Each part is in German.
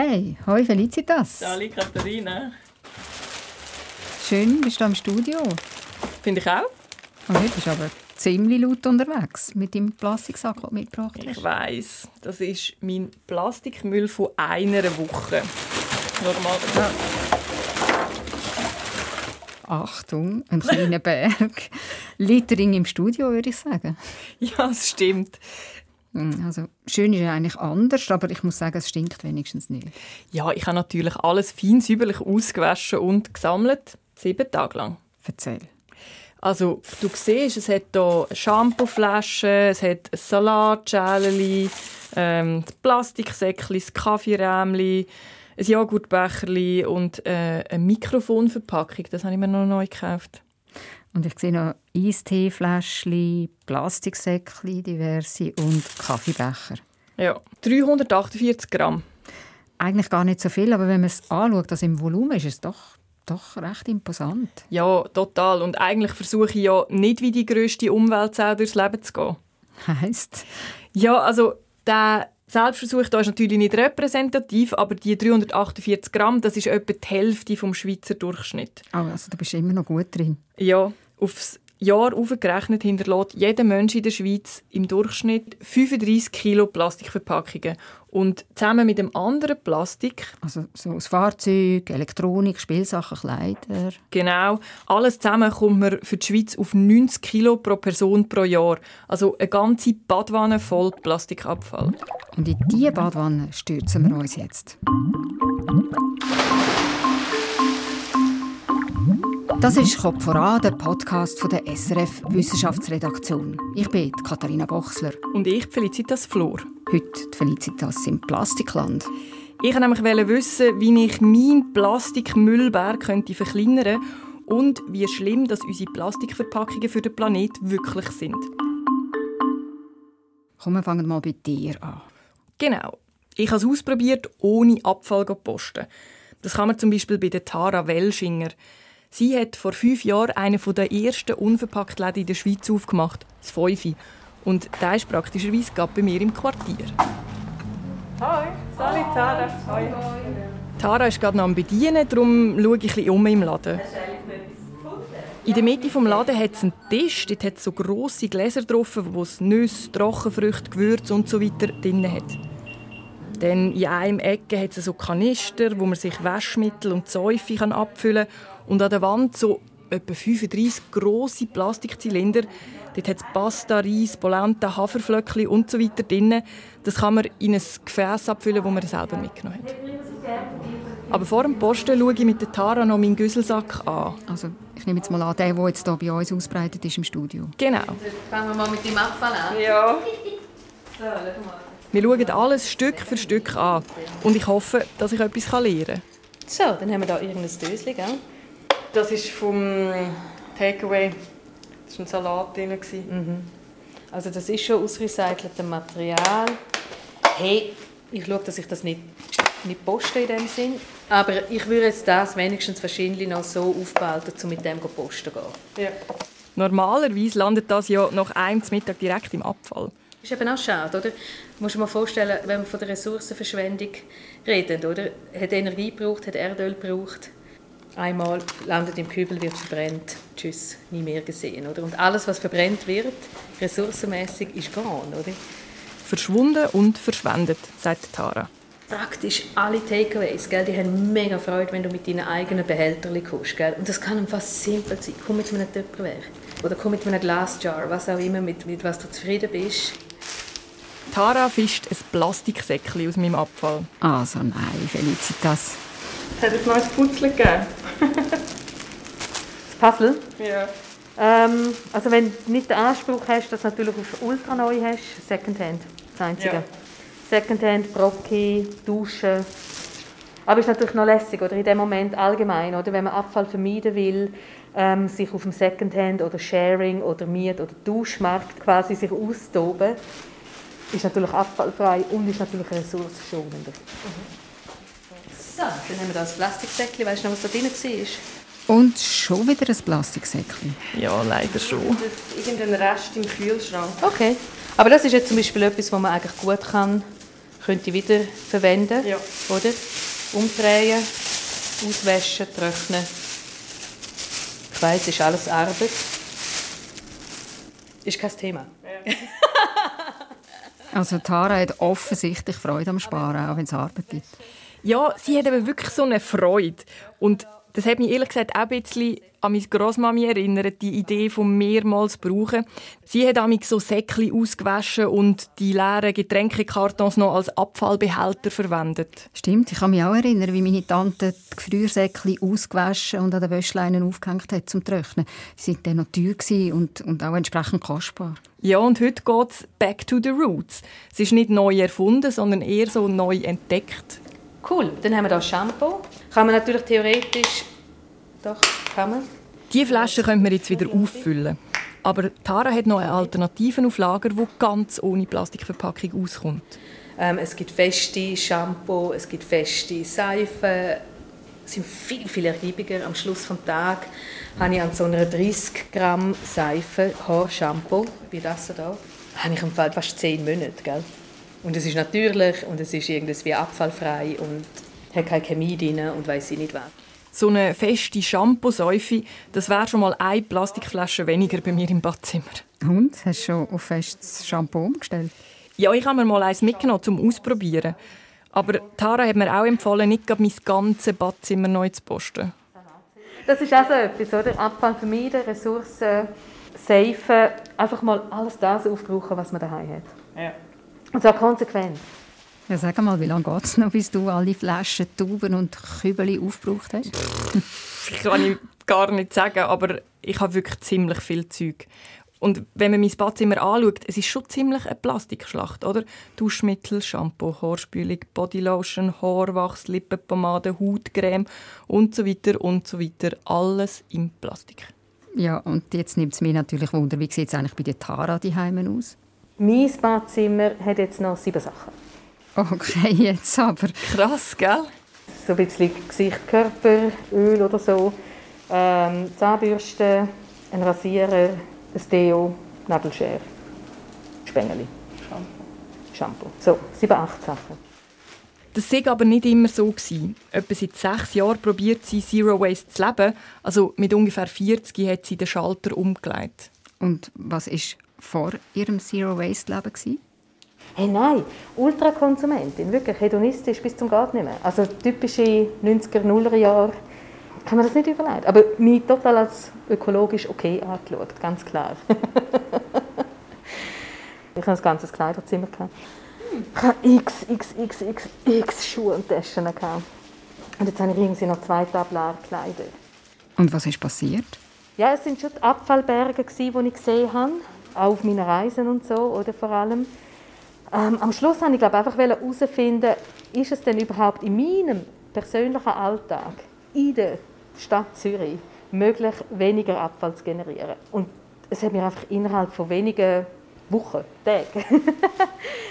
Hey, hoi Felicitas. Hallo Katharina. Schön, bist du am Studio. Finde ich auch. Und oh, du bist aber ziemlich laut unterwegs mit dem Plastiksack, den du mitgebracht hast. Ich weiss, das ist mein Plastikmüll von einer Woche. Normal. Ja. Achtung, ein kleiner Berg. Littering im Studio, würde ich sagen. Ja, es stimmt. Hm, also, schön ist ja eigentlich anders, aber ich muss sagen, es stinkt wenigstens nicht. Ja, ich habe natürlich alles fein säuberlich ausgewaschen und gesammelt. Sieben Tage lang. Erzähl. Also, du siehst, es hat hier Shampooflaschen, es hat Salatschälchen, ähm, Plastiksäckchen, das Kaffeerämchen, ein Joghurtbecherli und äh, eine Mikrofonverpackung. Das habe ich mir noch neu gekauft. Und ich sehe noch Eisteefläschchen, Plastiksäckchen, diverse und Kaffeebecher. Ja, 348 Gramm. Eigentlich gar nicht so viel, aber wenn man es anschaut, also im Volumen ist es doch doch recht imposant. Ja, total. Und eigentlich versuche ich ja nicht wie die grösste Umweltsau durchs Leben zu gehen. Heißt? Ja, also der Selbstversuch da ist natürlich nicht repräsentativ, aber die 348 Gramm, das ist etwa die Hälfte vom Schweizer Durchschnitt. Oh, also du bist immer noch gut drin. Ja, aufs Jahr aufgerechnet hinterlässt jeder Mensch in der Schweiz im Durchschnitt 35 Kilo Plastikverpackungen. Und zusammen mit dem anderen Plastik... Also so aus Fahrzeug, Elektronik, Spielsachen, Kleider... Genau. Alles zusammen kommt man für die Schweiz auf 90 Kilo pro Person pro Jahr. Also eine ganze Badwanne voll Plastikabfall. Und in diese Badwanne stürzen wir uns jetzt. Das ist «Kopf voran», der Podcast von der SRF Wissenschaftsredaktion. Ich bin Katharina Bochsler. Und ich, Felicitas Flor. Heute die Felicitas im Plastikland. Ich wollte nämlich wissen, wie ich meinen Plastikmüllberg könnte verkleinern und wie schlimm dass unsere Plastikverpackungen für den Planet wirklich sind. Komm, wir fangen mal bei dir an. Genau. Ich habe es ausprobiert, ohne Abfall zu posten. Das kann man zum Beispiel bei der Tara Welschinger. Sie hat vor fünf Jahren einen der ersten unverpackt Läden in der Schweiz aufgemacht, das Feufi. Und der ist praktischerweise gerade bei mir im Quartier. Hi, salut Tara. Hi. Tara ist gerade noch am Bedienen, darum schaue ich ein bisschen um im Laden. In der Mitte des Laden hat es einen Tisch, dort hat es so grosse Gläser drauf, wo es Nüsse, Trockenfrüchte, Gewürze und so weiter drin hat. Dann in einem Ecke hat es so Kanister, wo man sich Waschmittel und Säufe abfüllen kann. Und an der Wand so etwa 35 grosse Plastikzylinder. Dort hat es Pasta, Reis, Polenta, Haferflöckchen und so weiter drin. Das kann man in ein Gefäß abfüllen, das man selber mitgenommen hat. Aber vor dem Posten schaue ich mit der Tara noch meinen Güsselsack an. Also, ich nehme jetzt mal an, der, der jetzt hier bei uns ausbreitet ist im Studio. Genau. Fangen wir mal mit dem Abfall an. Ja. So, mal. Wir schauen alles Stück für Stück an. Und ich hoffe, dass ich etwas lernen kann. So, dann haben wir hier irgendein Döschen, gell? Das ist vom Takeaway. Das war ein Salat drin. Mhm. Also das ist schon aus recyceltem Material. Hey, ich schaue, dass ich das nicht, nicht poste in dem Sinn. Aber ich würde jetzt das wenigstens wahrscheinlich noch so aufbehalten, um mit dem posten zu gehen. Ja. Normalerweise landet das ja nach einem Mittag direkt im Abfall. Das ist eben auch schade, oder? Du musst dir mal vorstellen, wenn wir von der Ressourcenverschwendung reden, oder? Hat Energie gebraucht, hat Erdöl gebraucht, einmal landet im Kübel, wird verbrennt, tschüss, nie mehr gesehen. Oder? Und alles, was verbrennt wird, ressourcenmäßig, ist gone. Oder? Verschwunden und verschwendet, sagt Tara. Praktisch alle Takeaways, gell, die haben mega Freude, wenn du mit deinen eigenen Behältern kommst. Gell? Und das kann fast simpel sein. Komm mit einem Tupperware oder komm mit einem Glasjar, was auch immer, mit, mit was du zufrieden bist. Tara fischt ein Plastiksäckchen aus meinem Abfall. Also nein, Felicitas. Es hat ein neues Puzzle gegeben. das Puzzle? Ja. Ähm, also wenn du nicht den Anspruch hast, dass du natürlich auf ultra neu hast, Secondhand, das Einzige. Ja. Secondhand, Brocki, Duschen. Aber es ist natürlich noch lässig, oder in dem Moment allgemein, oder wenn man Abfall vermeiden will, ähm, sich auf dem Secondhand oder Sharing oder Miet- oder Duschmarkt quasi sich austoben, ist natürlich abfallfrei und ist natürlich ressourcenschonender. Mhm. So, dann haben wir das Plastiksäckchen. Weißt du noch, was da drin war? Und schon wieder ein Plastiksäckchen? Ja, leider schon. Das irgendein Rest im Kühlschrank. Okay. Aber das ist jetzt zum Beispiel etwas, was man eigentlich gut kann, könnte wieder verwenden, Ja. oder? Umdrehen, auswaschen, trocknen. Ich weiß, ist alles Arbeit. Ist kein Thema. Also Tara hat offensichtlich Freude am Sparen, auch wenn es Arbeit gibt. Ja, sie hat eben wirklich so eine Freude. Und das hat mich ehrlich gesagt auch ein bisschen an meine Grossmami erinnert, die Idee von mehrmals brauchen. Sie hat amig so Säckchen ausgewaschen und die leeren Getränkekartons noch als Abfallbehälter verwendet. Stimmt, ich kann mich auch erinnern, wie meine Tante die Gefriersäckchen ausgewaschen und an den Wäschleinen aufgehängt hat zum Trocknen. Sie waren dann noch teuer und, und auch entsprechend kostbar. Ja, und heute geht es back to the roots. Es ist nicht neu erfunden, sondern eher so neu entdeckt. Cool, dann haben wir hier Shampoo. Kann man natürlich theoretisch... Doch, kann man. Die Flasche können wir jetzt wieder auffüllen. Aber Tara hat noch eine Alternative auf Lager, die ganz ohne Plastikverpackung auskommt. Ähm, es gibt feste Shampoo, es gibt feste Seifen. Es sind viel, viel ergiebiger. Am Schluss des Tages habe ich an so einer 30 Gramm Seife Haarshampoo, wie das hier, habe ich im Fall fast 10 Monate. Gell? Und es ist natürlich und es ist irgendwie abfallfrei und hat keine Chemie drin und weiß ich nicht was. So eine feste Shampoo-Säufe, das wäre schon mal eine Plastikflasche weniger bei mir im Badzimmer. Und? Hast du schon auf festes Shampoo umgestellt? Ja, ich habe mir mal eins mitgenommen, zum Ausprobieren. Aber Tara hat mir auch empfohlen, nicht gerade mein ganzes Badzimmer neu zu posten. Das ist auch so etwas, oder? Abfall vermeiden, Ressourcen safen, einfach mal alles das aufbrauchen, was man daheim hat. Ja. Und zwar konsequent. Ja, sag mal, wie lange geht es noch, bis du alle Flaschen, Tuben und Kübel aufgebraucht hast? Das kann ich gar nicht sagen, aber ich habe wirklich ziemlich viel Zeug. Und wenn man mein Badzimmer anschaut, es ist schon ziemlich eine Plastikschlacht, oder? Duschmittel, Shampoo, Haarspülung, Bodylotion, Haarwachs, Lippenpomade, Hautcreme und so weiter und so weiter. Alles im Plastik. Ja, und jetzt nimmt es mich natürlich Wunder, wie sieht es eigentlich bei der Tara die Heimen aus? Mein Badzimmer hat jetzt noch sieben Sachen. Okay, jetzt aber. Krass, gell? So ein bisschen Gesicht, Körper, Öl oder so. Ähm, Zahnbürste, ein Rasierer, ein Deo, Nagelschere, Spengeli. Shampoo. Shampoo. So, sieben, acht Sachen. Das war aber nicht immer so. Gewesen. Etwa seit sechs Jahren probiert sie Zero Waste zu leben. Also mit ungefähr 40 hat sie den Schalter umgelegt. Und was war vor ihrem Zero-Waste-Leben? gewesen? Hey, nein, Ultrakonsumentin, wirklich hedonistisch bis zum geht nicht mehr. Also typische 90er, 0er Jahre, kann man das nicht überlegen. Aber mich total als ökologisch okay angeschaut, ganz klar. ich hatte ein ganzes Kleiderzimmer. Ich hatte x, x, x, x, x Schuhe und Taschen. Und jetzt habe ich irgendwie noch zwei Tablar Kleider. Und was ist passiert? Ja, es sind schon die Abfallberge, die ich gesehen habe, auch auf meinen Reisen und so, oder vor allem. Ähm, am Schluss wollte ich glaube einfach herausfinden, ist es denn überhaupt in meinem persönlichen Alltag in der Stadt Zürich möglich, weniger Abfall zu generieren. Und es hat mir einfach innerhalb von wenigen Wochen, Tagen,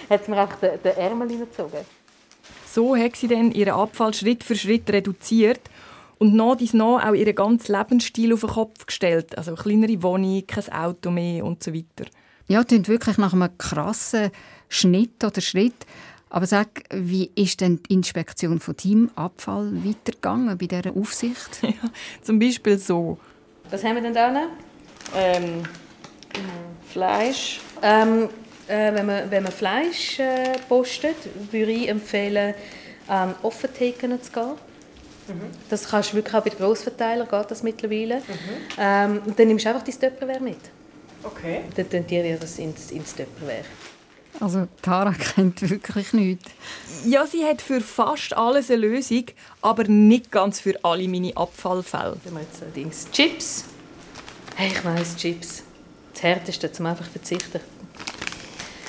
hat mir einfach den, den Ärmel hineingezogen. So hat sie dann ihren Abfall Schritt für Schritt reduziert und nach dies nach auch ihren ganzen Lebensstil auf den Kopf gestellt. Also kleinere Wohnung, kein Auto mehr und so weiter. Ja, klingt wirklich nach einem krassen Schnitt oder Schritt. Aber sag, wie ist denn die Inspektion von deinem Abfall weitergegangen bei dieser Aufsicht? Ja, zum Beispiel so. Was haben wir denn da? noch? Ähm, Fleisch. Ähm, äh, wenn, man, wenn man Fleisch äh, postet, würde ich empfehlen, an Offentheken zu gehen. Das kannst du wirklich auch bei den Grossverteilern, geht das mittlerweile. Ähm, und dann nimmst du einfach dein Tupperware mit. Okay. Dann tun die dir das ins, ins Tupperware. Also Tara kennt wirklich nichts. Ja, sie hat für fast alles eine Lösung, aber nicht ganz für alle meine Abfallfälle. Dann haben wir jetzt allerdings Chips. Hey, ich weiss, Chips. Das Härteste, zum einfach verzichten.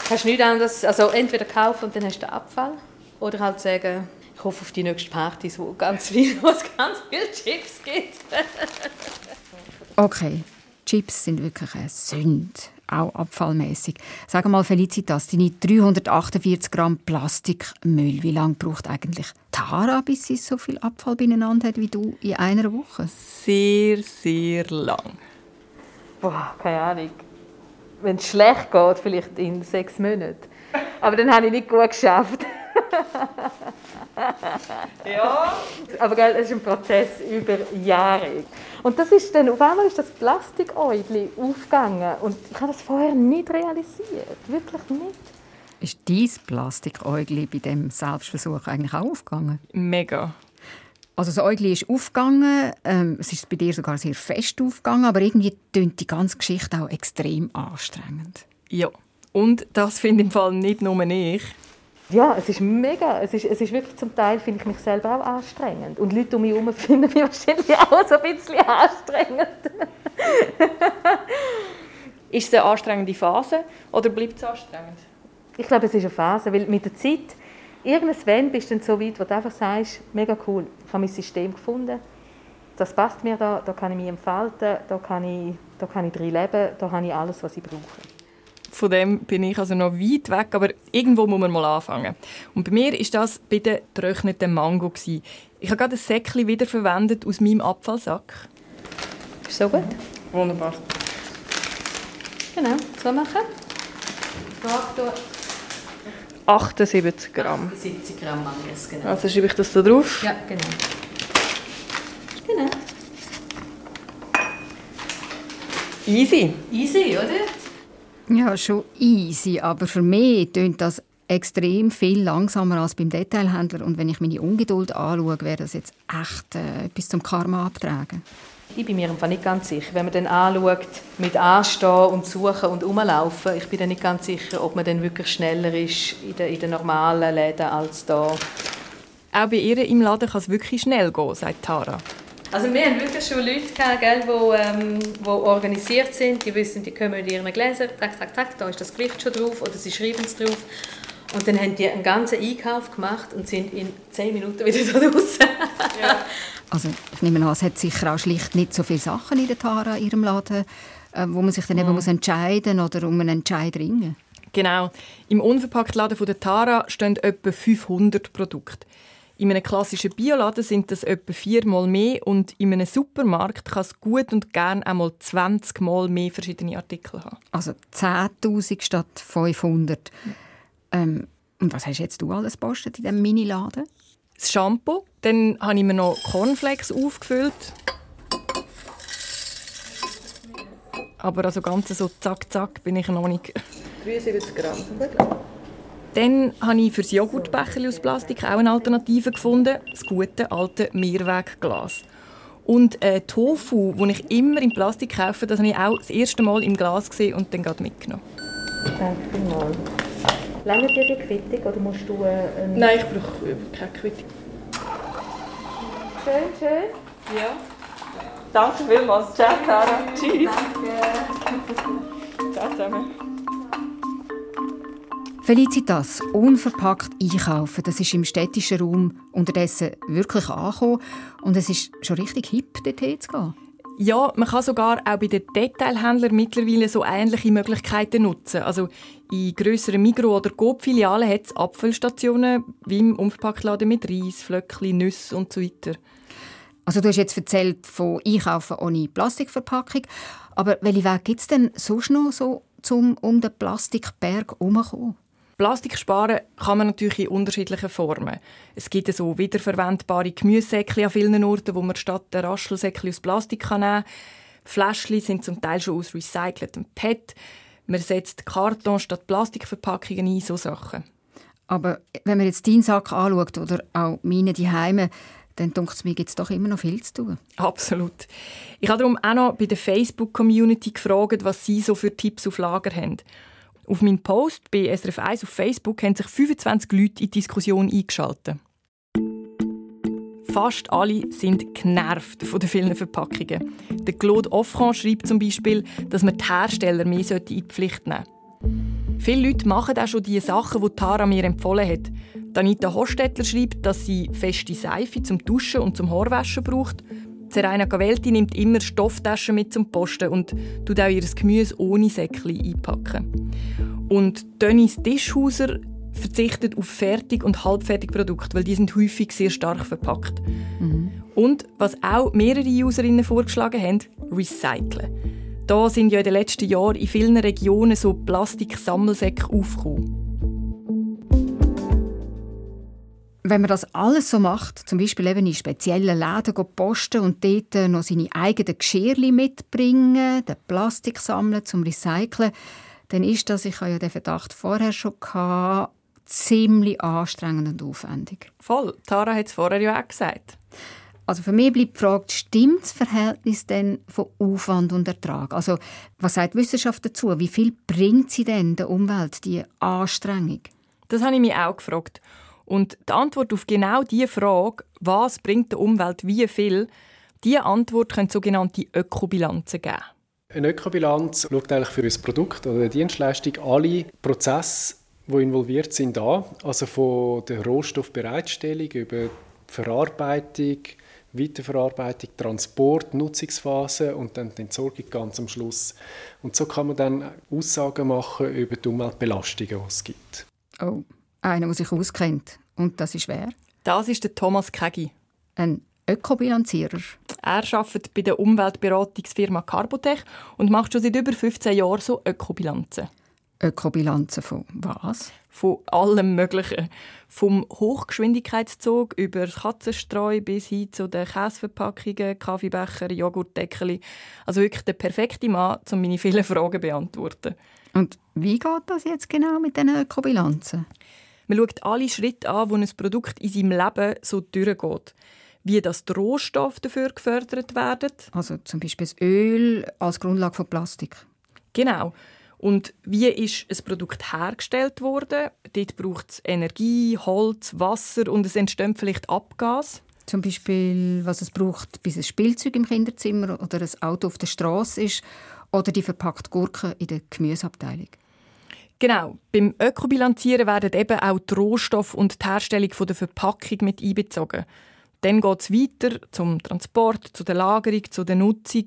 Hast nichts anderes, also entweder kaufen und dann hast du den Abfall, oder halt sagen, ich hoffe auf die nächste Partys, wo, ganz viel, wo es ganz viele Chips gibt. Okay, Chips sind wirklich eine Sünde, auch abfallmäßig. Sag mal, Felicitas, deine 348 Gramm Plastikmüll, wie lange braucht eigentlich Tara, bis sie so viel Abfall beieinander hat wie du in einer Woche? Sehr, sehr lang. Boah, keine Ahnung. Wenn es schlecht geht, vielleicht in sechs Monaten. Aber dann habe ich nicht gut geschafft. ja. Aber gell, es ist ein Prozess über Jahre. Und das ist dann, auf einmal ist das Plastikäugli aufgegangen und ich habe das vorher nicht realisiert. Wirklich nicht. Ist dein Plastikäugli bei dem Selbstversuch eigentlich auch aufgegangen? Mega. Also das Äugli ist aufgegangen, ähm, es ist bei dir sogar sehr fest aufgegangen, aber irgendwie klingt die ganze Geschichte auch extrem anstrengend. Ja, und das finde ich im Fall nicht nur ich. Ja, es ist mega. Es ist, es ist wirklich zum Teil, finde ich mich selber auch anstrengend. Und Leute um mich herum finden mich wahrscheinlich auch so ein bisschen anstrengend. ist es eine anstrengende Phase oder bleibt es anstrengend? Ich glaube, es ist eine Phase, weil mit der Zeit, irgendwann bist du dann so weit, wo du einfach sagst, mega cool, ich habe mein System gefunden, das passt mir da, da kann ich mich entfalten, da kann ich, da kann ich drin leben, da habe ich alles, was ich brauche. Von dem bin ich also noch weit weg, aber irgendwo muss man mal anfangen. Und bei mir ist das bei der getrockneten Mango. Gewesen. Ich habe gerade ein Säckchen wiederverwendet aus meinem Abfallsack. Ist so gut? Wunderbar. Genau, so machen. Faktor 78 Gramm. 70 Gramm Mangas, genau. Also schreibe ich das da drauf? Ja, genau. Genau. Easy. Easy, oder? Ja, schon easy, aber für mich tönt das extrem viel langsamer als beim Detailhändler. Und wenn ich meine Ungeduld anschaue, wäre das jetzt echt äh, etwas zum Karma abtragen. Ich bin mir einfach nicht ganz sicher. Wenn man dann anschaut, mit Anstehen und Suchen und Umlaufen, ich bin dann nicht ganz sicher, ob man dann wirklich schneller ist in den, in den normalen Läden als da. Auch bei ihr im Laden kann es wirklich schnell gehen, sagt Tara. Also wir haben wirklich schon Leute gehabt, gell, die, ähm, die organisiert sind, die wissen, die kommen mit ihren Gläsern, zack, zack, zack, da ist das Gewicht schon drauf oder sie schreiben es drauf. Und dann haben die einen ganzen Einkauf gemacht und sind in zehn Minuten wieder da draußen. Ja. Also ich nehme an, es hat sicher auch schlicht nicht so viele Sachen in der Tara, in ihrem Laden, äh, wo man sich dann eben muss entscheiden oder um einen Entscheid ringen. Genau. Im Unverpacktladen von der Tara stehen etwa 500 Produkte. In einem klassischen Bioladen sind das etwa viermal mehr und in einem Supermarkt kann es gut und gern einmal 20 Mal mehr verschiedene Artikel haben. Also 10'000 statt 500. Ähm, und was hast jetzt du alles gepostet in diesem Mini-Laden? Das Shampoo, dann habe ich mir noch Cornflakes aufgefüllt. Aber also ganz so zack, zack bin ich noch nicht. 73 Gramm. Dann habe ich für das Joghurtbecher aus Plastik auch eine Alternative gefunden. Das gute alte Mehrwegglas. Und äh, Tofu, den ich immer in Plastik kaufe, das habe ich auch das erste Mal im Glas gesehen und dann gerade mitgenommen. Danke mal. Lange dir die Quittung oder musst du äh, ein... Nein, ich brauche keine Quittung. Schön, schön. Ja. Danke vielmals. Ciao, Tara. Tschüss. Ciao zusammen. Felicitas, unverpackt einkaufen, das ist im städtischen Raum unterdessen wirklich angekommen und es ist schon richtig hip, dorthin zu gehen. Ja, man kann sogar auch bei den Detailhändlern mittlerweile so ähnliche Möglichkeiten nutzen. Also in grösseren Migros- oder Coop-Filialen hat es Abfüllstationen, wie im Unverpacktladen mit Reis, Flöckchen, Nüsse und so weiter. Also du hast jetzt erzählt von Einkaufen ohne Plastikverpackung, aber welche Wege gibt es denn sonst noch so, um um den Plastikberg herumzukommen? Plastik sparen kann man natürlich in unterschiedlichen Formen. Es gibt so wiederverwendbare Gemüsesäckchen an vielen Orten, wo man statt der Raschelsäckchen aus Plastik kann nehmen kann. Fläschchen sind zum Teil schon aus recyceltem PET. Man setzt Karton statt Plastikverpackungen ein, so Sachen. Aber wenn man jetzt deinen Sack anschaut oder auch meine die Heime, dann denkt es mir, gibt es doch immer noch viel zu tun. Absolut. Ich habe darum auch noch bei der Facebook-Community gefragt, was sie so für Tipps auf Lager haben. Auf meinen Post bei SRF 1 auf Facebook haben sich 25 Leute in die Diskussion eingeschaltet. Fast alle sind genervt von den vielen Verpackungen. Der Claude Offran schreibt zum Beispiel, dass man die Hersteller mehr in die Pflicht nehmen sollte. Viele Leute machen auch schon die Sachen, die Tara mir empfohlen hat. Anita Hostetler schreibt, dass sie feste Seife zum Duschen und zum Haarwaschen braucht. Serena Gavelti nimmt immer Stofftaschen mit zum Posten und tut auch ihr Gemüse ohne Säckchen einpacken. Und Dennis Tischhauser verzichtet auf Fertig- und Halbfertigprodukte, weil die sind häufig sehr stark verpackt. Mhm. Und was auch mehrere Userinnen vorgeschlagen haben, recyceln. Da sind ja in den letzten Jahren in vielen Regionen so Plastiksammelsäcke aufgekommen. Wenn man das alles so macht, zum Beispiel eben in speziellen Läden posten und dort noch seine eigenen Geschirrchen mitbringen, den Plastik sammeln zum Recyceln, dann ist das, ich habe ja den Verdacht vorher schon gehabt, ziemlich anstrengend und aufwendig. Voll. Tara hat es vorher ja auch gesagt. Also für mich bleibt die Frage, stimmt das Verhältnis denn von Aufwand und Ertrag? Also was sagt die Wissenschaft dazu? Wie viel bringt sie denn der Umwelt, die Anstrengung? Das habe ich mich auch gefragt. Und die Antwort auf genau diese Frage, was bringt der Umwelt wie viel, diese Antwort können sogenannte Ökobilanzen geben. Eine Ökobilanz schaut eigentlich für ein Produkt oder eine Dienstleistung alle Prozesse, die involviert sind, an. Also von der Rohstoffbereitstellung über Verarbeitung, Weiterverarbeitung, Transport, Nutzungsphase und dann die Entsorgung ganz am Schluss. Und so kann man dann Aussagen machen über die Umweltbelastungen, die es gibt. Oh, einer, der sich auskennt. Und das ist wer? Das ist der Thomas Kegi. Ein Ökobilanzierer. Er arbeitet bei der Umweltberatungsfirma Carbotech und macht schon seit über 15 Jahren so Ökobilanzen. Ökobilanzen von was? Von allem Möglichen. Vom Hochgeschwindigkeitszug über Katzenstreu bis hin zu den Käseverpackungen, Kaffeebecher, Joghurtdeckel. Also wirklich der perfekte Mann, um meine vielen Fragen zu beantworten. Und wie geht das jetzt genau mit diesen Ökobilanzen? Man schaut alle Schritte an, wo ein Produkt in seinem Leben so durchgeht. Wie das die Rohstoffe dafür gefördert werden. Also zum Beispiel das Öl als Grundlage von Plastik. Genau. Und wie ist ein Produkt hergestellt worden? Dort braucht es Energie, Holz, Wasser und es entsteht vielleicht Abgas. Zum Beispiel, was es braucht, bis ein Spielzeug im Kinderzimmer oder ein Auto auf der Straße ist oder die verpackte Gurke in der Gemüseabteilung. Genau. Beim Ökobilanzieren werden eben auch die Rohstoffe und die Herstellung der Verpackung mit einbezogen. Dann geht es weiter zum Transport, zu der Lagerung, zu der Nutzung.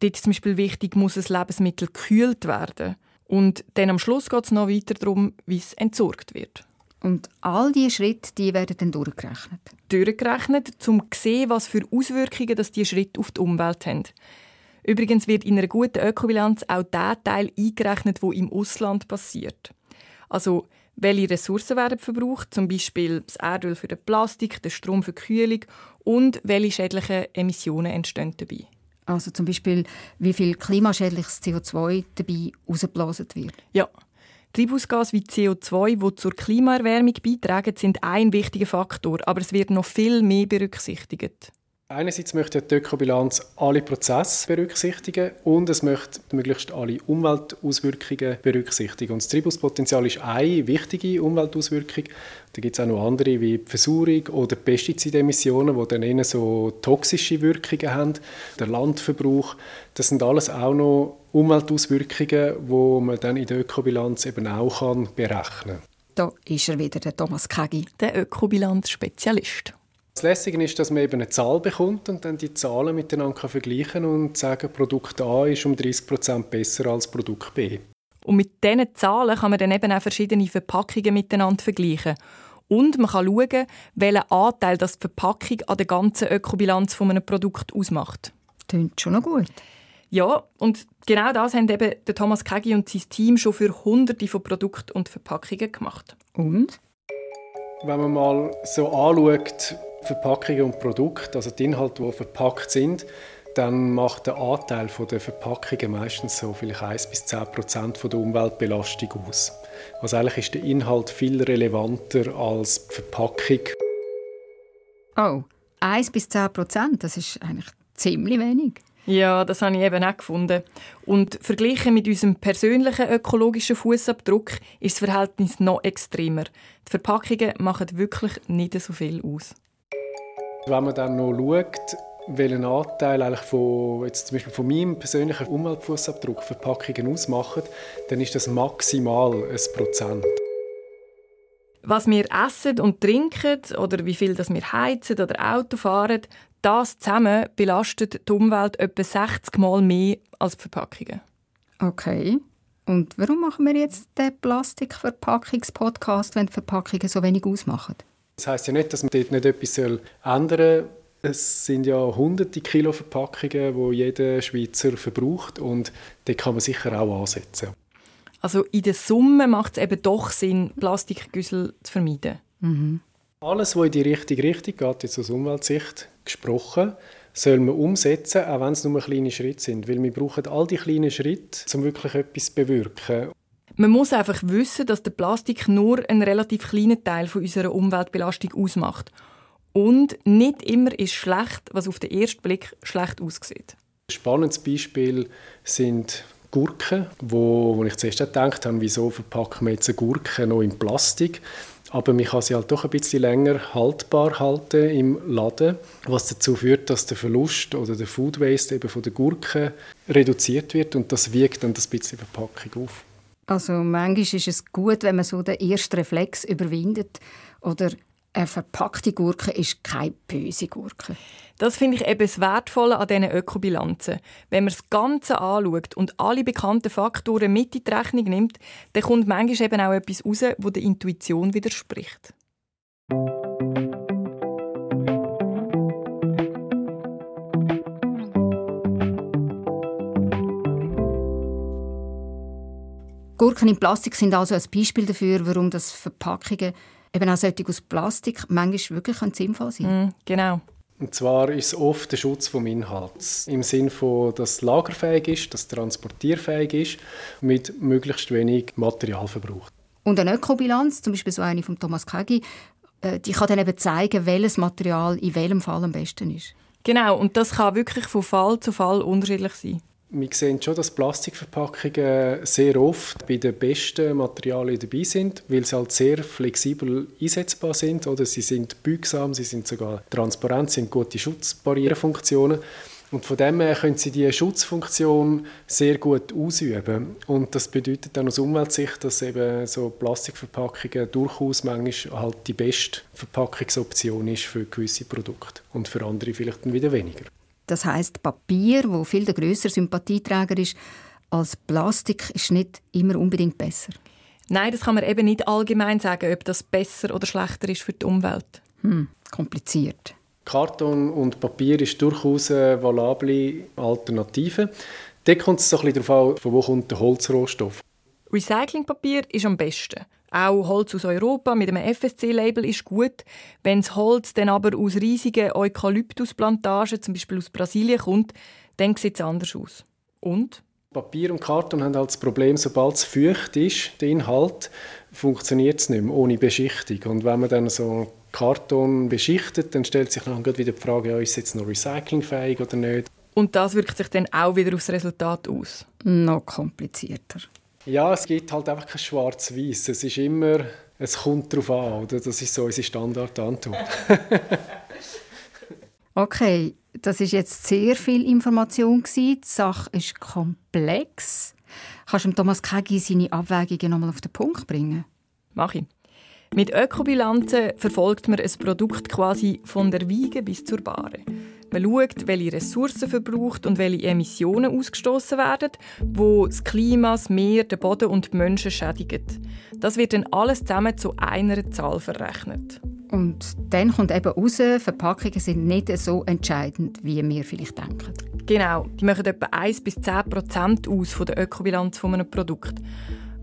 Dort ist zum Beispiel wichtig, muss ein Lebensmittel gekühlt werden. Und dann am Schluss geht es noch weiter darum, wie es entsorgt wird. Und all diese Schritte die werden dann durchgerechnet? Durchgerechnet, um zu sehen, was für Auswirkungen das diese Schritte auf die Umwelt haben. Übrigens wird in einer guten Ökobilanz auch der Teil eingerechnet, wo im Ausland passiert. Also welche Ressourcen werden verbraucht, zum Beispiel das Erdöl für den Plastik, der Strom für die Kühlung und welche schädlichen Emissionen entstehen dabei. Also zum Beispiel, wie viel klimaschädliches CO2 dabei ausgeblasen wird. Ja. Treibhausgase wie CO2, die zur Klimaerwärmung beitragen, sind ein wichtiger Faktor, aber es wird noch viel mehr berücksichtigt. Einerseits möchte die Ökobilanz alle Prozesse berücksichtigen und es möchte möglichst alle Umweltauswirkungen berücksichtigen. Und das Treibhauspotenzial ist eine wichtige Umweltauswirkung. Da gibt es auch noch andere wie die Versuchung oder Pestizidemissionen, die dann eher so toxische Wirkungen haben. Der Landverbrauch, das sind alles auch noch Umweltauswirkungen, die man dann in der Ökobilanz eben auch berechnen kann. Da ist er wieder, der Thomas Kegi. Der Ökobilanz-Spezialist. Das Lässige ist, dass man eben eine Zahl bekommt und dann die Zahlen miteinander vergleichen kann und sagen, Produkt A ist um 30% besser als Produkt B. Und mit diesen Zahlen kann man dann eben auch verschiedene Verpackungen miteinander vergleichen. Und man kann schauen, welchen Anteil das die Verpackung an der ganzen Ökobilanz von einem Produkt ausmacht. Klingt schon noch gut. Ja, und genau das haben eben der Thomas Kegi und sein Team schon für hunderte von Produkten und Verpackungen gemacht. Und? Wenn man mal so anschaut, Verpackungen und Produkte, also die Inhalte, die verpackt sind, dann macht der Anteil der Verpackungen meistens so vielleicht 1 bis 10 Prozent der Umweltbelastung aus. Also eigentlich ist der Inhalt viel relevanter als die Verpackung. Oh, 1 bis 10 Prozent, das ist eigentlich ziemlich wenig. Ja, das habe ich eben auch gefunden. Und verglichen mit unserem persönlichen ökologischen Fußabdruck ist das Verhältnis noch extremer. Die Verpackungen machen wirklich nicht so viel aus. Wenn man dann noch schaut, welchen Anteil eigentlich von, jetzt zum Beispiel von meinem persönlichen Umweltfußabdruck Verpackungen ausmachen, dann ist das maximal ein Prozent. Was wir essen und trinken oder wie viel das wir heizen oder Auto fahren, das zusammen belastet die Umwelt etwa 60 Mal mehr als die Verpackungen. Okay. Und warum machen wir jetzt den Plastikverpackungspodcast, wenn die Verpackungen so wenig ausmachen? Das heißt ja nicht, dass man dort nicht etwas ändern soll. Es sind ja hunderte Kilo Verpackungen, die jeder Schweizer verbraucht und da kann man sicher auch ansetzen. Also in der Summe macht es eben doch Sinn, Plastikgüssel zu vermeiden. Mhm. Alles, was in die richtige Richtung geht, jetzt aus Umweltsicht gesprochen, soll man umsetzen, auch wenn es nur kleine Schritte sind. Weil wir brauchen all die kleinen Schritte, um wirklich etwas zu bewirken. Man muss einfach wissen, dass der Plastik nur einen relativ kleinen Teil von unserer Umweltbelastung ausmacht. Und nicht immer ist schlecht, was auf den ersten Blick schlecht aussieht. Ein spannendes Beispiel sind Gurken, wo, wo ich zuerst gedacht habe, wieso verpacken wir jetzt eine Gurke noch in Plastik? aber man kann sie halt doch ein bisschen länger haltbar halten im Laden, was dazu führt, dass der Verlust oder der Food Waste eben von der Gurke reduziert wird und das wiegt dann das bisschen Verpackung auf. Also manchmal ist es gut, wenn man so den ersten Reflex überwindet oder eine verpackte Gurke ist keine böse Gurke. Das finde ich eben das Wertvolle an diesen Ökobilanzen. Wenn man das Ganze anschaut und alle bekannten Faktoren mit in die Rechnung nimmt, dann kommt manchmal eben auch etwas raus, das der Intuition widerspricht. Gurken in Plastik sind also ein Beispiel dafür, warum das Verpackungen eben auch solche aus Plastik manchmal wirklich sinnvoll sein mm, Genau. Und zwar ist es oft der Schutz des Inhalts. Im Sinne von, dass es lagerfähig ist, dass es transportierfähig ist, mit möglichst wenig Materialverbrauch. Und eine Ökobilanz, zum Beispiel so eine von Thomas Kegi, äh, die kann dann eben zeigen, welches Material in welchem Fall am besten ist. Genau, und das kann wirklich von Fall zu Fall unterschiedlich sein wir sehen schon, dass Plastikverpackungen sehr oft bei den besten Materialien dabei sind, weil sie halt sehr flexibel einsetzbar sind. Oder sie sind beugsam, sie sind sogar transparent, sie haben gute Schutzbarrierefunktionen. Und von dem her können sie diese Schutzfunktion sehr gut ausüben. Und das bedeutet dann aus Umweltsicht, dass eben so Plastikverpackungen durchaus manchmal halt die beste Verpackungsoption ist für gewisse Produkte und für andere vielleicht wieder weniger. Das heißt, Papier, wo viel der größere Sympathieträger ist als Plastik, ist nicht immer unbedingt besser. Nein, das kann man eben nicht allgemein sagen, ob das besser oder schlechter ist für die Umwelt. Hm, kompliziert. Karton und Papier ist durchaus eine valable Alternative. Da kommt es so ein bisschen darauf an, von wo kommt der Holzrohstoff. Recyclingpapier ist am besten. Auch Holz aus Europa mit einem FSC-Label ist gut. Wenn das Holz dann aber aus riesigen Eukalyptusplantagen, zum Beispiel aus Brasilien, kommt, dann sieht es anders aus. Und? Papier und Karton haben halt das Problem, sobald es feucht ist, der Inhalt, funktioniert es nicht mehr ohne Beschichtung. Und wenn man dann so Karton beschichtet, dann stellt sich dann wieder die Frage, ja, ist es jetzt noch recyclingfähig oder nicht? Und das wirkt sich dann auch wieder aufs Resultat aus? Noch komplizierter. Ja, es gibt halt einfach kein Schwarz-Weiß. Es ist immer, es kommt darauf an, oder? Das ist so unsere Standardantwort. okay, das ist jetzt sehr viel Information gewesen. Die Sache ist komplex. Kannst du Thomas Kegi seine Abwägungen nochmal auf den Punkt bringen? Mach ich. Mit Ökobilanzen verfolgt man ein Produkt quasi von der Wiege bis zur Bahre. Man schaut, welche Ressourcen verbraucht und welche Emissionen ausgestoßen werden, wo das Klima, das Meer, den Boden und die Menschen schädigen. Das wird dann alles zusammen zu einer Zahl verrechnet. Und dann kommt eben raus, Verpackungen sind nicht so entscheidend, wie wir vielleicht denken. Genau, die machen etwa 1 bis 10 Prozent aus von der Ökobilanz eines Produkts.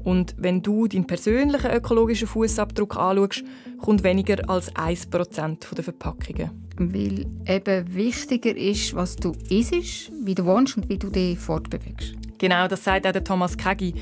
Und wenn du deinen persönlichen ökologischen Fußabdruck anschaust, kommt weniger als 1% der Verpackungen. Weil eben wichtiger ist, was du isst, wie du wohnst und wie du dich fortbewegst. Genau, das sagt auch der Thomas Kegi.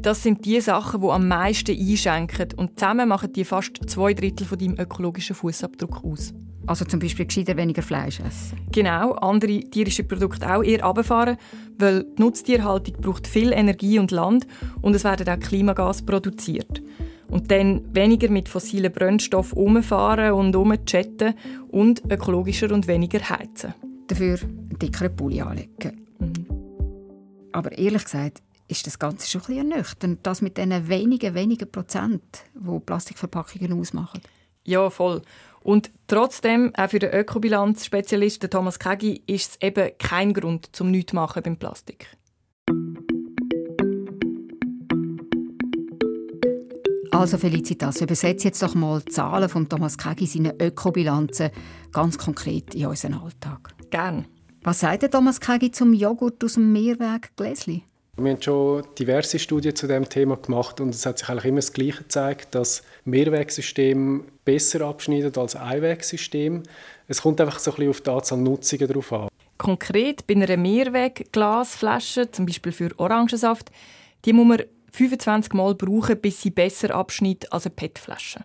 Das sind die Sachen, die am meisten einschenken. Und zusammen machen die fast zwei Drittel von deinem ökologischen Fußabdruck aus. Also zum Beispiel gescheiter weniger Fleisch essen. Genau, andere tierische Produkte auch eher runterfahren, weil die Nutztierhaltung braucht viel Energie und Land und es werden auch Klimagas produziert. Und dann weniger mit fossilen Brennstoffen umfahren und umchatten und ökologischer und weniger heizen. Dafür einen dickeren Pulli anlegen. Mhm. Aber ehrlich gesagt, ist das Ganze schon ein bisschen ernüchternd, das mit diesen wenigen, wenigen Prozent, die Plastikverpackungen ausmachen. Ja, voll. Und trotzdem, auch für den Ökobilanz-Spezialisten Thomas Kegi, ist es eben kein Grund zum nichts machen beim Plastik. Also Felicitas, übersetze jetzt doch mal die Zahlen von Thomas Kegi seine Ökobilanzen ganz konkret in unseren Alltag. Gern. Was sagt der Thomas Kegi zum Joghurt aus dem Meerweg Gläsli? Wir haben schon diverse Studien zu dem Thema gemacht und es hat sich eigentlich immer das Gleiche gezeigt, dass Mehrwegsysteme besser abschneiden als Einwegsysteme. Es kommt einfach so ein bisschen auf die Anzahl Nutzungen drauf an. Konkret bei einer Mehrwegglasflasche, zum Beispiel für Orangensaft, die muss man 25 Mal brauchen, bis sie besser abschneidet als eine PET-Flasche.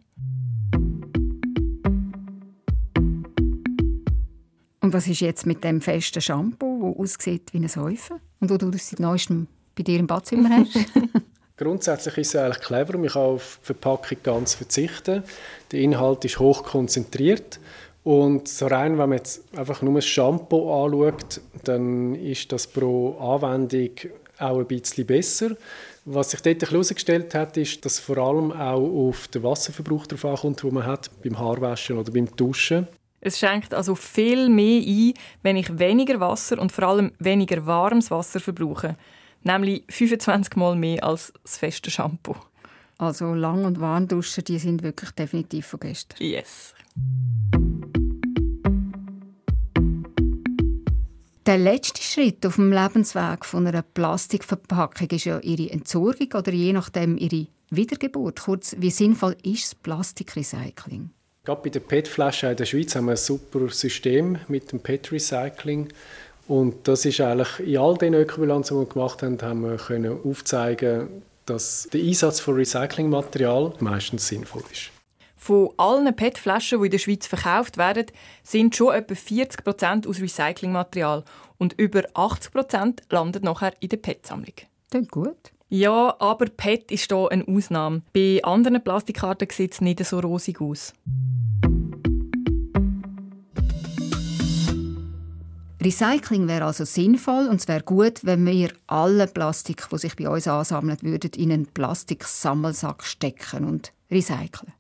Und was ist jetzt mit dem festen Shampoo, das aussieht wie ein Säufen und wo du das seit neuestem bei dir im Badzimmer hast? Grundsätzlich ist es eigentlich clever. Man kann auf die Verpackung ganz verzichten. Der Inhalt ist hoch konzentriert. Und so rein, wenn man jetzt einfach nur das Shampoo anschaut, dann ist das pro Anwendung auch ein bisschen besser. Was sich dort herausgestellt hat, ist, dass vor allem auch auf den Wasserverbrauch darauf ankommt, den man hat beim Haarwaschen oder beim Duschen. Es schenkt also viel mehr ein, wenn ich weniger Wasser und vor allem weniger warmes Wasser verbrauche. Nämlich 25 Mal mehr als das feste Shampoo. Also lang und warm duschen, die sind wirklich definitiv von gestern. Yes. Der letzte Schritt auf dem Lebensweg von einer Plastikverpackung ist ja ihre Entsorgung oder je nachdem ihre Wiedergeburt. Kurz, wie sinnvoll ist das Plastikrecycling? Gerade bei den PET-Flaschen in der Schweiz haben wir ein super System mit dem PET-Recycling. Und das ist eigentlich in all den Ökobilanzen, die wir gemacht haben, haben wir können aufzeigen, dass der Einsatz von Recyclingmaterial meistens sinnvoll ist. Von allen PET-Flaschen, die in der Schweiz verkauft werden, sind schon etwa 40% aus Recyclingmaterial und über 80% landen nachher in der PET-Sammlung. Klingt gut. Ja, aber PET ist hier eine Ausnahme. Bei anderen Plastikkarten sieht es nicht so rosig aus. Recycling wäre also sinnvoll und es wäre gut, wenn wir alle Plastik, die sich bei uns ansammelt, würden in einen Plastiksammelsack stecken und recyceln.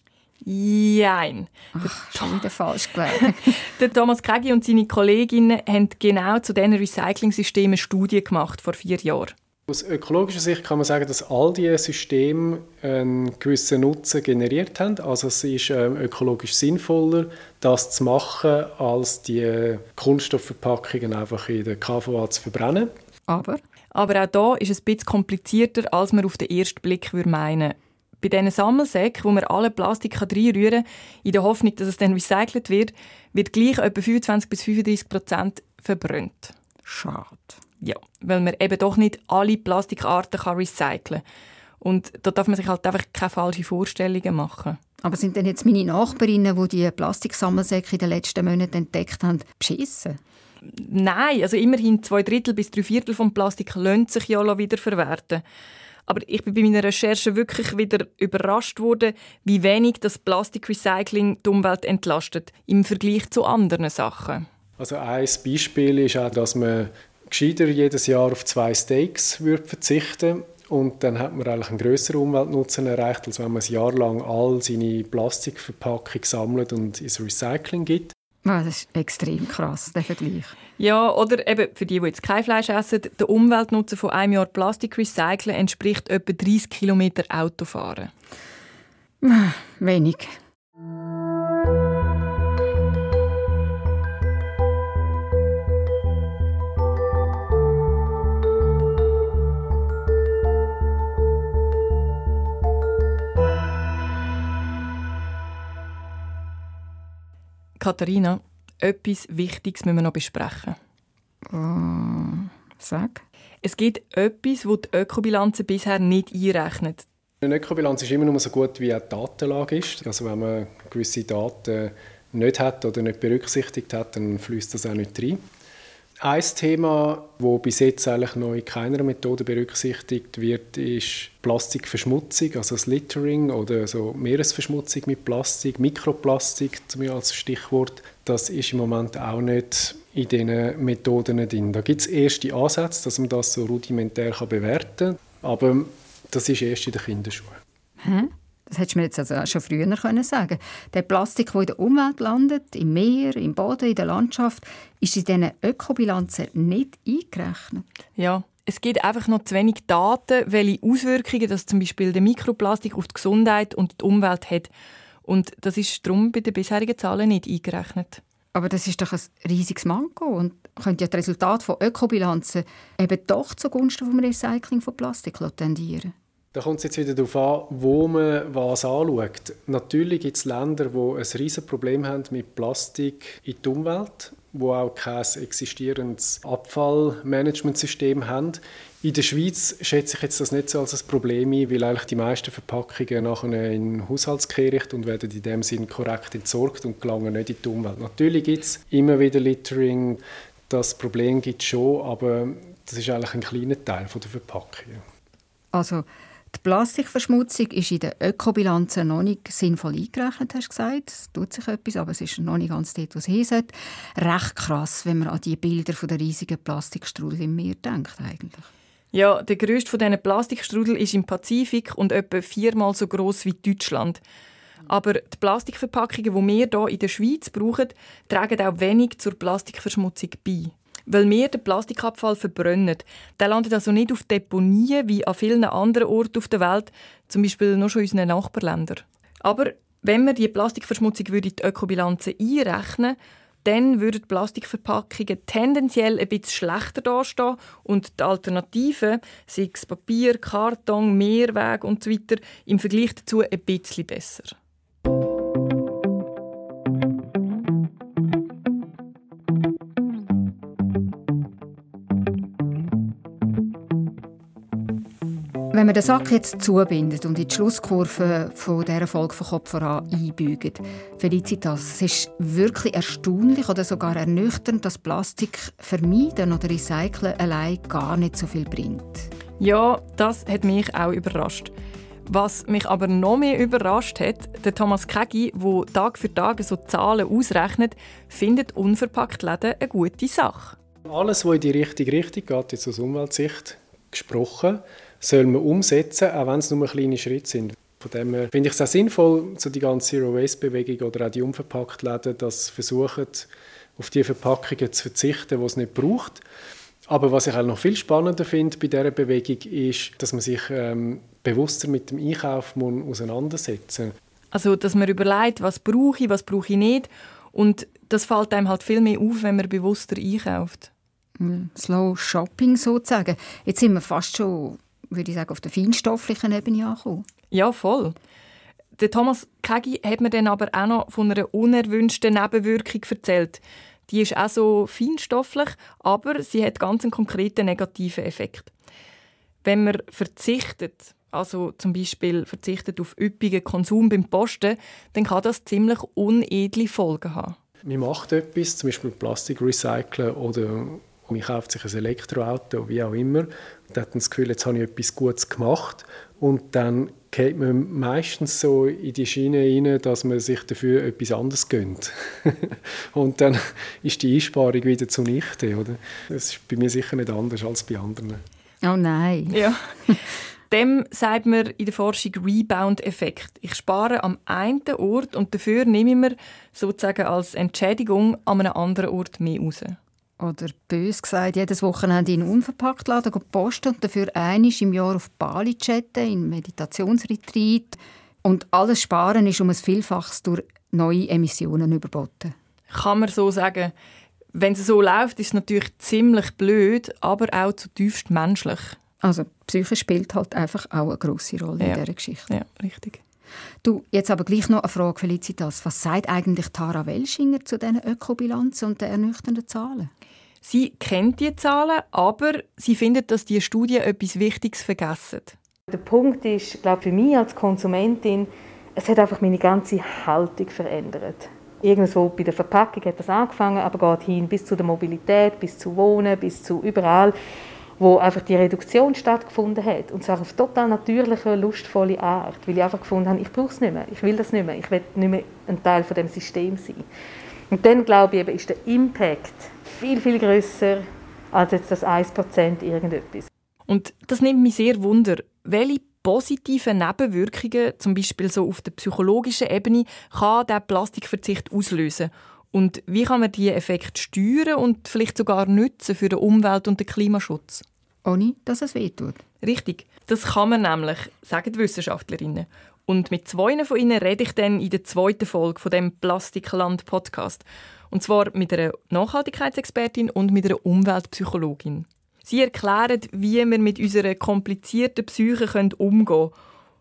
Jein. Ach, schon wieder falsch gewählt. Der Thomas Kegi und seine Kolleginnen haben genau zu diesen Recycling-Systemen Studien gemacht vor vier Jahren. Aus ökologischer Sicht kann man sagen, dass all diese Systeme einen gewissen Nutzen generiert haben. Also es ist ähm, ökologisch sinnvoller, das zu machen, als die Kunststoffverpackungen einfach in der KVA zu verbrennen. Aber? Aber auch da ist es ein bisschen komplizierter, als man auf den ersten Blick meinen würde. Bei diesen Sammelsäcken, wo man alle Plastik reinrühren kann, in der Hoffnung, dass es dann recycelt wird, wird gleich etwa 25 bis 35 Prozent verbrannt. Schade. Ja, weil man eben doch nicht alle Plastikarten kann recyceln kann. Und da darf man sich halt einfach keine falschen Vorstellungen machen. Aber sind denn jetzt meine Nachbarinnen, die die Plastiksammelsäcke in den letzten Monaten entdeckt haben, beschissen? Nein, also immerhin zwei Drittel bis drei Viertel vom Plastik lassen sich ja wieder verwerten. Aber ich bin bei meiner Recherche wirklich wieder überrascht worden, wie wenig das Plastikrecycling die Umwelt entlastet im Vergleich zu anderen Sachen. Also ein Beispiel ist auch, dass man gescheiter jedes Jahr auf zwei Steaks würde verzichten und dann hat man eigentlich einen größeren Umweltnutzen erreicht, als wenn man ein Jahr lang all seine Plastikverpackung sammelt und ins Recycling gibt. Oh, das ist extrem krass, der Vergleich. Ja, oder eben für die, die jetzt kein Fleisch essen, der Umweltnutzen von einem Jahr Plastik recyceln entspricht etwa 30 Kilometer Autofahren. Wenig. Katharina, etwas Wichtiges müssen wir noch besprechen. Uh, sag. Es gibt etwas, das die Ökobilanzen bisher nicht einrechnet. Eine Ökobilanz ist immer nur so gut, wie die Datenlage ist. Also wenn man gewisse Daten nicht hat oder nicht berücksichtigt hat, dann fließt das auch nicht rein. Ein Thema, das bis jetzt eigentlich noch in keiner Methode berücksichtigt wird, ist Plastikverschmutzung, also das Littering oder so Meeresverschmutzung mit Plastik, Mikroplastik als Stichwort. Das ist im Moment auch nicht in diesen Methoden drin. Da gibt es erste Ansätze, dass man das so rudimentär bewerten kann, aber das ist erst in den Kinderschuhen. Hm? Das hättest du mir jetzt also schon früher können sagen Der Plastik, der in der Umwelt landet, im Meer, im Boden, in der Landschaft, ist in diesen Ökobilanzen nicht eingerechnet. Ja, es gibt einfach noch zu wenig Daten, welche Auswirkungen das zum Beispiel der Mikroplastik auf die Gesundheit und die Umwelt hat. Und das ist darum bei den bisherigen Zahlen nicht eingerechnet. Aber das ist doch ein riesiges Manko und könnte ja das Resultat von Ökobilanzen eben doch zugunsten vom Recycling von Plastik tendieren. Da kommt es jetzt wieder darauf an, wo man was anschaut. Natürlich gibt es Länder, die ein riesiges Problem haben mit Plastik in der Umwelt, wo auch kein existierendes Abfallmanagementsystem haben. In der Schweiz schätze ich jetzt das nicht so als ein Problem ein, weil eigentlich die meisten Verpackungen nachher in den Haushaltskehricht und werden in dem Sinn korrekt entsorgt und gelangen nicht in die Umwelt. Natürlich gibt es immer wieder Littering, das Problem gibt es schon, aber das ist eigentlich ein kleiner Teil der Verpackungen. Also die Plastikverschmutzung ist in den Ökobilanzen noch nicht sinnvoll eingerechnet, hast du gesagt. Es tut sich etwas, aber es ist noch nicht ganz dort, wo es. Recht krass, wenn man an die Bilder von der riesigen Plastikstrudel im Meer denkt eigentlich. Ja, der grösste von diesen Plastikstrudel ist im Pazifik und etwa viermal so groß wie Deutschland. Aber die Plastikverpackungen, die wir hier in der Schweiz brauchen, tragen auch wenig zur Plastikverschmutzung bei. Weil wir den Plastikabfall verbrennen. Der landet also nicht auf Deponien wie an vielen anderen Orten auf der Welt, zum Beispiel nur schon in unseren Nachbarländern. Aber wenn wir die Plastikverschmutzung in die Ökobilanzen einrechnen dann würden Plastikverpackungen tendenziell ein bisschen schlechter dastehen und die Alternativen, sei es Papier, Karton, Mehrweg usw., so im Vergleich dazu ein bisschen besser. Wenn wir den Sack jetzt zubindet und in die Schlusskurve von dieser Folge von Kopf voran einbügen, Felicitas, es ist wirklich erstaunlich oder sogar ernüchternd, dass Plastik vermeiden oder recyceln allein gar nicht so viel bringt. Ja, das hat mich auch überrascht. Was mich aber noch mehr überrascht hat, der Thomas Kegi, der Tag für Tag so Zahlen ausrechnet, findet unverpackt Läden eine gute Sache. Alles, was in die richtige Richtung geht, jetzt aus Umweltsicht gesprochen, soll man umsetzen, auch wenn es nur kleine Schritte sind. Von dem her finde ich es auch sinnvoll, so die ganze Zero-Waste-Bewegung oder auch die unverpackt Läden, dass versuchen, auf die Verpackungen zu verzichten, die es nicht braucht. Aber was ich auch noch viel spannender finde bei dieser Bewegung ist, dass man sich ähm, bewusster mit dem Einkauf muss auseinandersetzen muss. Also, dass man überlegt, was brauche ich, was brauche ich nicht. Und das fällt einem halt viel mehr auf, wenn man bewusster einkauft. Hm, Slow Shopping sozusagen. Jetzt sind wir fast schon würde ich sagen, auf der feinstofflichen Ebene ankommen. Ja, voll. Der Thomas Kegi hat mir dann aber auch noch von einer unerwünschten Nebenwirkung erzählt. Die ist auch so feinstofflich, aber sie hat ganz einen konkreten negativen Effekt. Wenn man verzichtet, also zum Beispiel verzichtet auf üppigen Konsum beim Posten, dann kann das ziemlich unedle Folgen haben. Man macht etwas, zum Beispiel Plastik recyceln oder man kauft sich ein Elektroauto, wie auch immer, und hat das Gefühl, jetzt habe ich etwas Gutes gemacht. Und dann geht man meistens so in die Schiene rein, dass man sich dafür etwas anderes gönnt. und dann ist die Einsparung wieder zunichte. Oder? Das ist bei mir sicher nicht anders als bei anderen. Oh nein. Ja. Dem sagt man in der Forschung Rebound-Effekt. Ich spare am einen Ort und dafür nehme ich mir sozusagen als Entschädigung an einem anderen Ort mehr raus oder bös gesagt, jedes Wochenende in unverpackt laden posten und dafür einisch im Jahr auf Bali chatten, in Meditationsretreat. Und alles Sparen ist um ein Vielfaches durch neue Emissionen überboten. Kann man so sagen. Wenn es so läuft, ist es natürlich ziemlich blöd, aber auch zutiefst menschlich. Also Psyche spielt halt einfach auch eine grosse Rolle ja. in dieser Geschichte. Ja, richtig. Du, jetzt aber gleich noch eine Frage, Felicitas. Was sagt eigentlich Tara Welschinger zu diesen Ökobilanzen und den ernüchternden Zahlen? Sie kennt die Zahlen, aber sie findet, dass die Studie etwas Wichtiges vergessen. Der Punkt ist, glaube für mich als Konsumentin, es hat einfach meine ganze Haltung verändert. Irgendwo bei der Verpackung hat das angefangen, aber geht hin bis zu der Mobilität, bis zu Wohnen, bis zu überall, wo einfach die Reduktion stattgefunden hat. Und zwar auf total natürliche, lustvolle Art, weil ich einfach gefunden habe, ich brauche es nicht mehr, ich will das nicht mehr, ich will nicht mehr ein Teil von dem System sein. Und dann glaube ich eben, ist der Impact viel, viel grösser als jetzt das 1% irgendetwas. Und das nimmt mich sehr wunder. Welche positiven Nebenwirkungen, zum Beispiel so auf der psychologischen Ebene, kann der Plastikverzicht auslösen? Und wie kann man diese Effekte steuern und vielleicht sogar nutzen für die Umwelt und den Klimaschutz? Ohne, dass es wehtut. Richtig. Das kann man nämlich, sagen die Wissenschaftlerinnen. Und mit zwei von ihnen rede ich dann in der zweiten Folge von dem Plastikland-Podcast. Und zwar mit einer Nachhaltigkeitsexpertin und mit einer Umweltpsychologin. Sie erklären, wie wir mit unserer komplizierten Psyche umgehen können,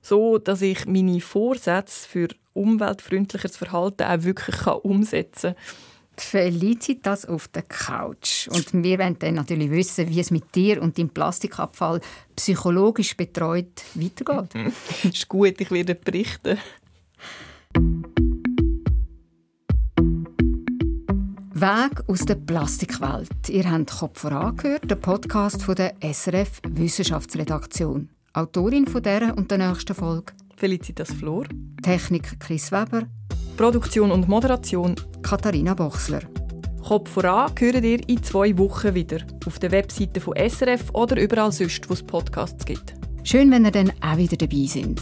so dass ich meine Vorsätze für umweltfreundlicheres Verhalten auch wirklich umsetzen kann. Felicitas auf der Couch. Und wir wollen dann natürlich wissen, wie es mit dir und deinem Plastikabfall psychologisch betreut weitergeht. ist gut, ich werde berichten. Weg aus der Plastikwelt. Ihr habt Kopf voran gehört, der Podcast von der SRF Wissenschaftsredaktion. Autorin von dieser und der nächsten Folge Felicitas Flor. Technik Chris Weber. Produktion und Moderation Katharina Bochsler. Kopf voran hören ihr in zwei Wochen wieder auf der Webseite von SRF oder überall sonst, wo es Podcasts gibt. Schön, wenn ihr dann auch wieder dabei sind.